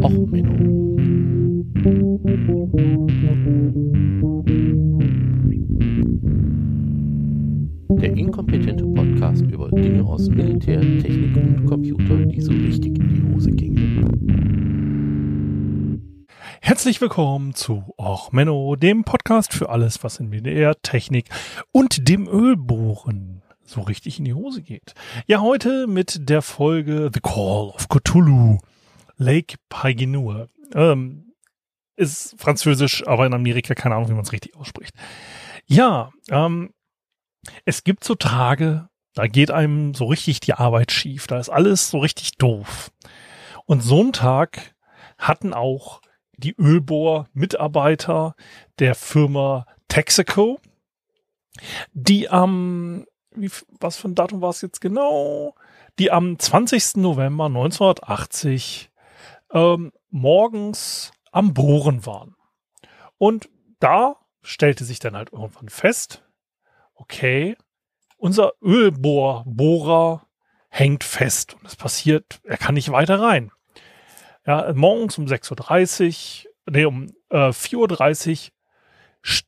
Och, Menno. Der inkompetente Podcast über Dinge aus Militär, Technik und Computer, die so richtig in die Hose gingen. Herzlich willkommen zu Och Menno, dem Podcast für alles, was in Militär, Technik und dem Ölbohren so richtig in die Hose geht. Ja, heute mit der Folge The Call of Cthulhu, Lake Paiginur. Ähm, ist französisch, aber in Amerika keine Ahnung, wie man es richtig ausspricht. Ja, ähm, es gibt so Tage, da geht einem so richtig die Arbeit schief. Da ist alles so richtig doof. Und so einen Tag hatten auch die Ölbohr-Mitarbeiter der Firma Texaco, die am, wie, was für ein Datum war es jetzt genau? Die am 20. November 1980 ähm, morgens am Bohren waren. Und da stellte sich dann halt irgendwann fest, okay, unser Ölbohrer hängt fest und es passiert, er kann nicht weiter rein. Ja, morgens um 6.30 Uhr, nee, um äh, 4.30 Uhr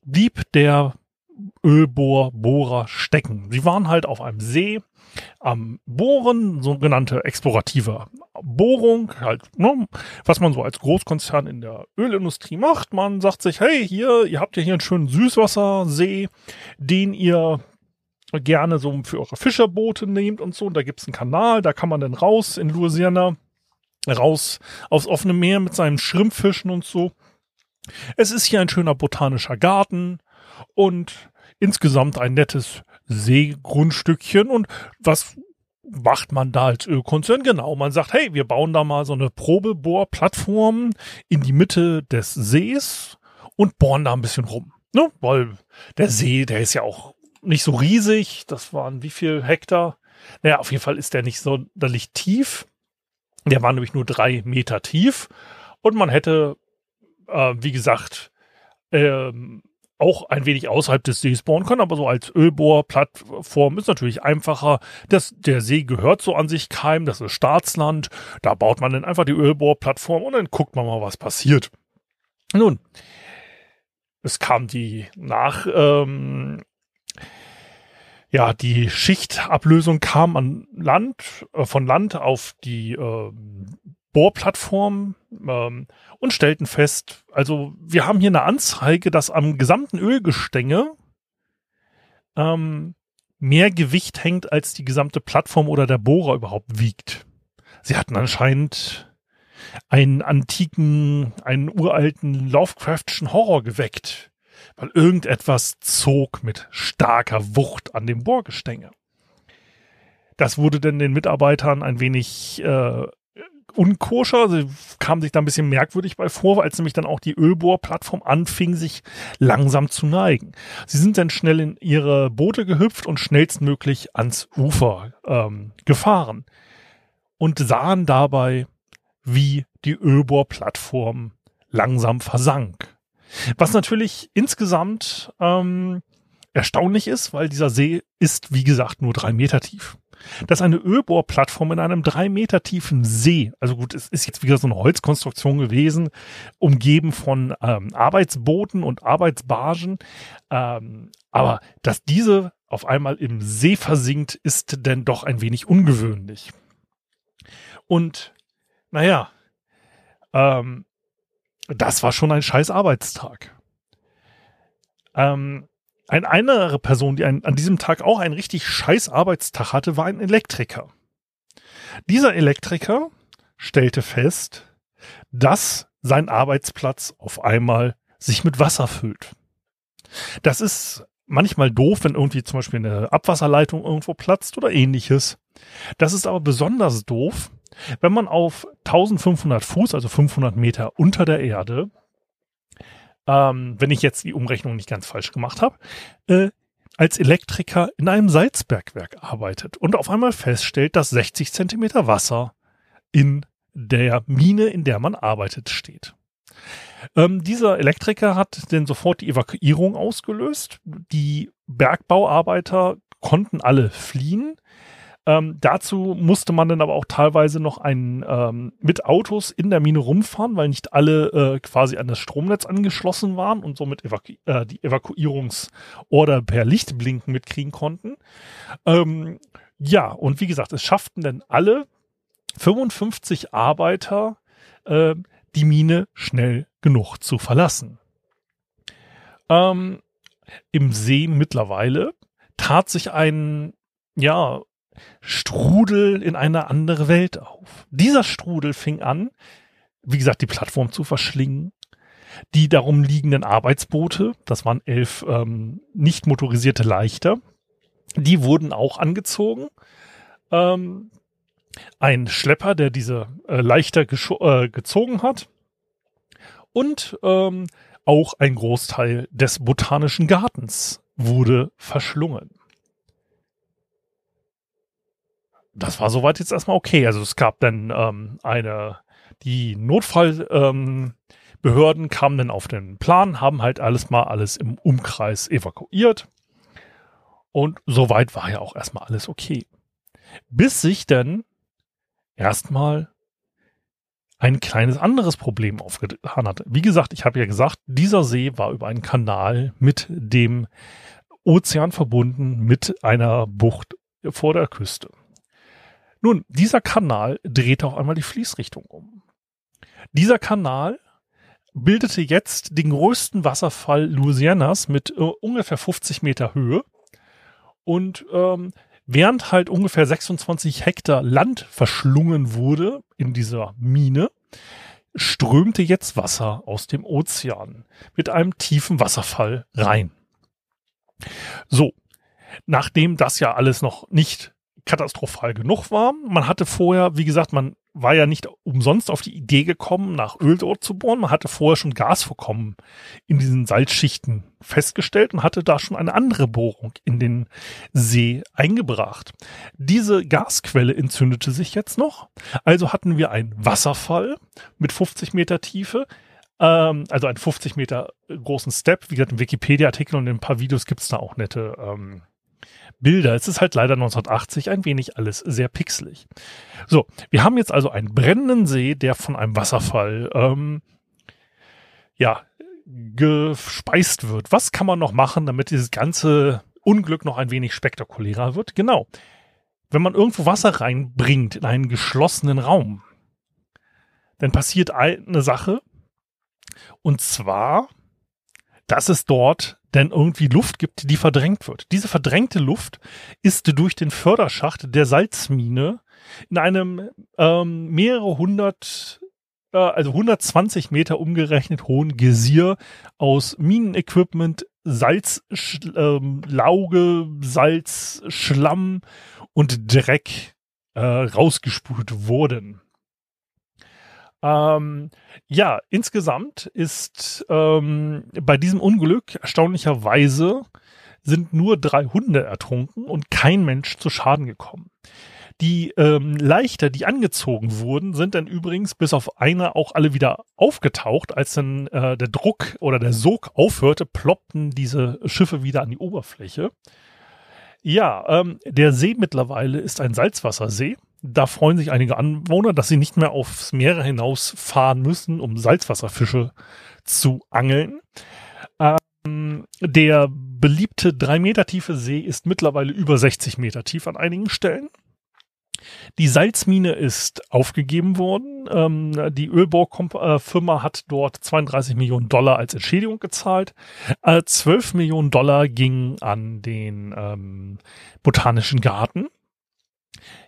blieb der Ölbohrbohrer stecken. Sie waren halt auf einem See am Bohren, sogenannte explorative Bohrung, halt, ne, was man so als Großkonzern in der Ölindustrie macht. Man sagt sich, hey, hier, ihr habt ja hier einen schönen Süßwassersee, den ihr gerne so für eure Fischerboote nehmt und so. Und da gibt's einen Kanal, da kann man dann raus in Louisiana, raus aufs offene Meer mit seinen Schrimpfischen und so. Es ist hier ein schöner botanischer Garten und insgesamt ein nettes Seegrundstückchen. Und was macht man da als Ölkonzern? Genau, man sagt, hey, wir bauen da mal so eine Probebohrplattform in die Mitte des Sees und bohren da ein bisschen rum. Ne? Weil der See, der ist ja auch nicht so riesig. Das waren wie viel Hektar? Naja, auf jeden Fall ist der nicht sonderlich tief. Der war nämlich nur drei Meter tief. Und man hätte, äh, wie gesagt, ähm, auch ein wenig außerhalb des Sees bohren können, aber so als Ölbohrplattform ist natürlich einfacher. Das, der See gehört so an sich keinem, das ist Staatsland. Da baut man dann einfach die Ölbohrplattform und dann guckt man mal, was passiert. Nun, es kam die nach, ähm, ja, die Schichtablösung kam an Land, äh, von Land auf die äh, Bohrplattform ähm, und stellten fest, also wir haben hier eine Anzeige, dass am gesamten Ölgestänge ähm, mehr Gewicht hängt, als die gesamte Plattform oder der Bohrer überhaupt wiegt. Sie hatten anscheinend einen antiken, einen uralten Lovecraftschen Horror geweckt, weil irgendetwas zog mit starker Wucht an dem Bohrgestänge. Das wurde denn den Mitarbeitern ein wenig äh, unkoscher. Sie kam sich da ein bisschen merkwürdig bei vor, als nämlich dann auch die Ölbohrplattform anfing, sich langsam zu neigen. Sie sind dann schnell in ihre Boote gehüpft und schnellstmöglich ans Ufer ähm, gefahren und sahen dabei, wie die Ölbohrplattform langsam versank. Was natürlich insgesamt ähm, erstaunlich ist, weil dieser See ist, wie gesagt, nur drei Meter tief dass eine Ölbohrplattform in einem drei Meter tiefen See, also gut, es ist jetzt wieder so eine Holzkonstruktion gewesen, umgeben von ähm, Arbeitsbooten und Arbeitsbargen, ähm, aber dass diese auf einmal im See versinkt, ist denn doch ein wenig ungewöhnlich. Und naja, ähm, das war schon ein scheiß Arbeitstag. Ähm, eine andere Person, die ein, an diesem Tag auch einen richtig scheiß Arbeitstag hatte, war ein Elektriker. Dieser Elektriker stellte fest, dass sein Arbeitsplatz auf einmal sich mit Wasser füllt. Das ist manchmal doof, wenn irgendwie zum Beispiel eine Abwasserleitung irgendwo platzt oder ähnliches. Das ist aber besonders doof, wenn man auf 1500 Fuß, also 500 Meter unter der Erde, ähm, wenn ich jetzt die Umrechnung nicht ganz falsch gemacht habe, äh, als Elektriker in einem Salzbergwerk arbeitet und auf einmal feststellt, dass 60 Zentimeter Wasser in der Mine, in der man arbeitet, steht. Ähm, dieser Elektriker hat denn sofort die Evakuierung ausgelöst. Die Bergbauarbeiter konnten alle fliehen. Ähm, dazu musste man dann aber auch teilweise noch ein, ähm, mit Autos in der Mine rumfahren, weil nicht alle äh, quasi an das Stromnetz angeschlossen waren und somit evaku äh, die Evakuierungsorder per Lichtblinken mitkriegen konnten. Ähm, ja, und wie gesagt, es schafften dann alle 55 Arbeiter äh, die Mine schnell genug zu verlassen. Ähm, Im See mittlerweile tat sich ein, ja, Strudel in eine andere Welt auf. Dieser Strudel fing an, wie gesagt, die Plattform zu verschlingen. Die darum liegenden Arbeitsboote, das waren elf ähm, nicht motorisierte Leichter, die wurden auch angezogen. Ähm, ein Schlepper, der diese äh, Leichter äh, gezogen hat. Und ähm, auch ein Großteil des botanischen Gartens wurde verschlungen. Das war soweit jetzt erstmal okay. Also es gab dann ähm, eine, die Notfallbehörden ähm, kamen dann auf den Plan, haben halt alles mal alles im Umkreis evakuiert. Und soweit war ja auch erstmal alles okay. Bis sich dann erstmal ein kleines anderes Problem aufgetan hat. Wie gesagt, ich habe ja gesagt, dieser See war über einen Kanal mit dem Ozean verbunden mit einer Bucht vor der Küste. Nun, dieser Kanal drehte auf einmal die Fließrichtung um. Dieser Kanal bildete jetzt den größten Wasserfall Louisianas mit äh, ungefähr 50 Meter Höhe. Und ähm, während halt ungefähr 26 Hektar Land verschlungen wurde in dieser Mine, strömte jetzt Wasser aus dem Ozean mit einem tiefen Wasserfall rein. So, nachdem das ja alles noch nicht katastrophal genug war. Man hatte vorher, wie gesagt, man war ja nicht umsonst auf die Idee gekommen, nach Öl dort zu bohren. Man hatte vorher schon Gasvorkommen in diesen Salzschichten festgestellt und hatte da schon eine andere Bohrung in den See eingebracht. Diese Gasquelle entzündete sich jetzt noch. Also hatten wir einen Wasserfall mit 50 Meter Tiefe, ähm, also einen 50 Meter großen Step. Wie gesagt, im Wikipedia-Artikel und in ein paar Videos gibt's da auch nette ähm, Bilder. Es ist halt leider 1980 ein wenig alles sehr pixelig. So, wir haben jetzt also einen brennenden See, der von einem Wasserfall ähm, ja gespeist wird. Was kann man noch machen, damit dieses ganze Unglück noch ein wenig spektakulärer wird? Genau. Wenn man irgendwo Wasser reinbringt in einen geschlossenen Raum, dann passiert eine Sache. Und zwar, dass es dort denn irgendwie Luft gibt, die verdrängt wird. Diese verdrängte Luft ist durch den Förderschacht der Salzmine in einem ähm, mehrere hundert, äh, also 120 Meter umgerechnet hohen Gesier aus Minenequipment, Salz, ähm, Lauge, Salz, Schlamm und Dreck äh, rausgespült worden. Ähm, ja, insgesamt ist ähm, bei diesem Unglück erstaunlicherweise sind nur drei Hunde ertrunken und kein Mensch zu Schaden gekommen. Die ähm, Leichter, die angezogen wurden, sind dann übrigens bis auf eine auch alle wieder aufgetaucht. Als dann äh, der Druck oder der Sog aufhörte, ploppten diese Schiffe wieder an die Oberfläche. Ja, ähm, der See mittlerweile ist ein Salzwassersee da freuen sich einige Anwohner, dass sie nicht mehr aufs Meer hinaus fahren müssen, um Salzwasserfische zu angeln. Ähm, der beliebte drei Meter tiefe See ist mittlerweile über 60 Meter tief an einigen Stellen. Die Salzmine ist aufgegeben worden. Ähm, die Ölbohrfirma hat dort 32 Millionen Dollar als Entschädigung gezahlt. Äh, 12 Millionen Dollar gingen an den ähm, Botanischen Garten.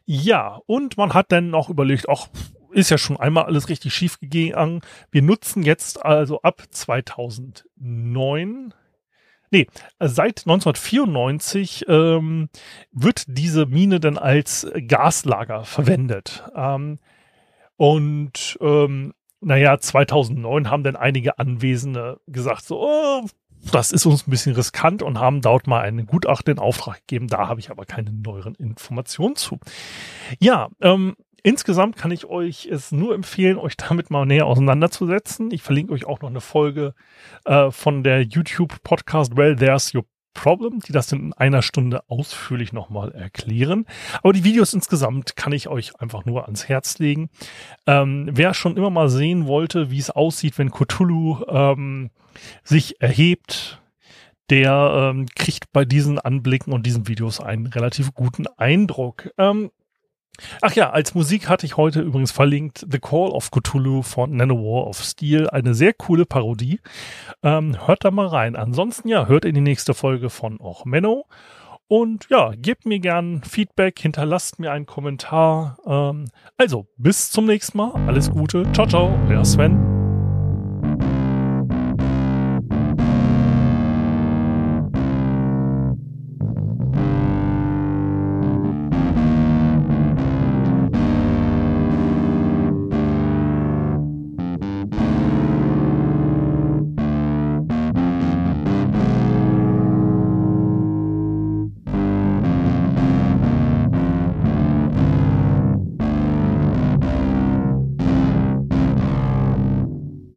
Ja, und man hat dann noch überlegt, ach, ist ja schon einmal alles richtig schief gegangen. Wir nutzen jetzt also ab 2009, nee, seit 1994 ähm, wird diese Mine dann als Gaslager verwendet. Ähm, und ähm, naja, 2009 haben dann einige Anwesende gesagt, so, oh, das ist uns ein bisschen riskant und haben dort mal einen Gutachten in Auftrag gegeben. Da habe ich aber keine neueren Informationen zu. Ja, ähm, insgesamt kann ich euch es nur empfehlen, euch damit mal näher auseinanderzusetzen. Ich verlinke euch auch noch eine Folge äh, von der YouTube-Podcast Well, There's Your Problem, die das in einer Stunde ausführlich nochmal erklären. Aber die Videos insgesamt kann ich euch einfach nur ans Herz legen. Ähm, wer schon immer mal sehen wollte, wie es aussieht, wenn Cthulhu ähm, sich erhebt, der ähm, kriegt bei diesen Anblicken und diesen Videos einen relativ guten Eindruck. Ähm, Ach ja, als Musik hatte ich heute übrigens verlinkt The Call of Cthulhu von Nanowar of Steel. Eine sehr coole Parodie. Ähm, hört da mal rein. Ansonsten ja, hört in die nächste Folge von Och Menno. Und ja, gebt mir gern Feedback, hinterlasst mir einen Kommentar. Ähm, also, bis zum nächsten Mal. Alles Gute. Ciao, ciao. Euer Sven.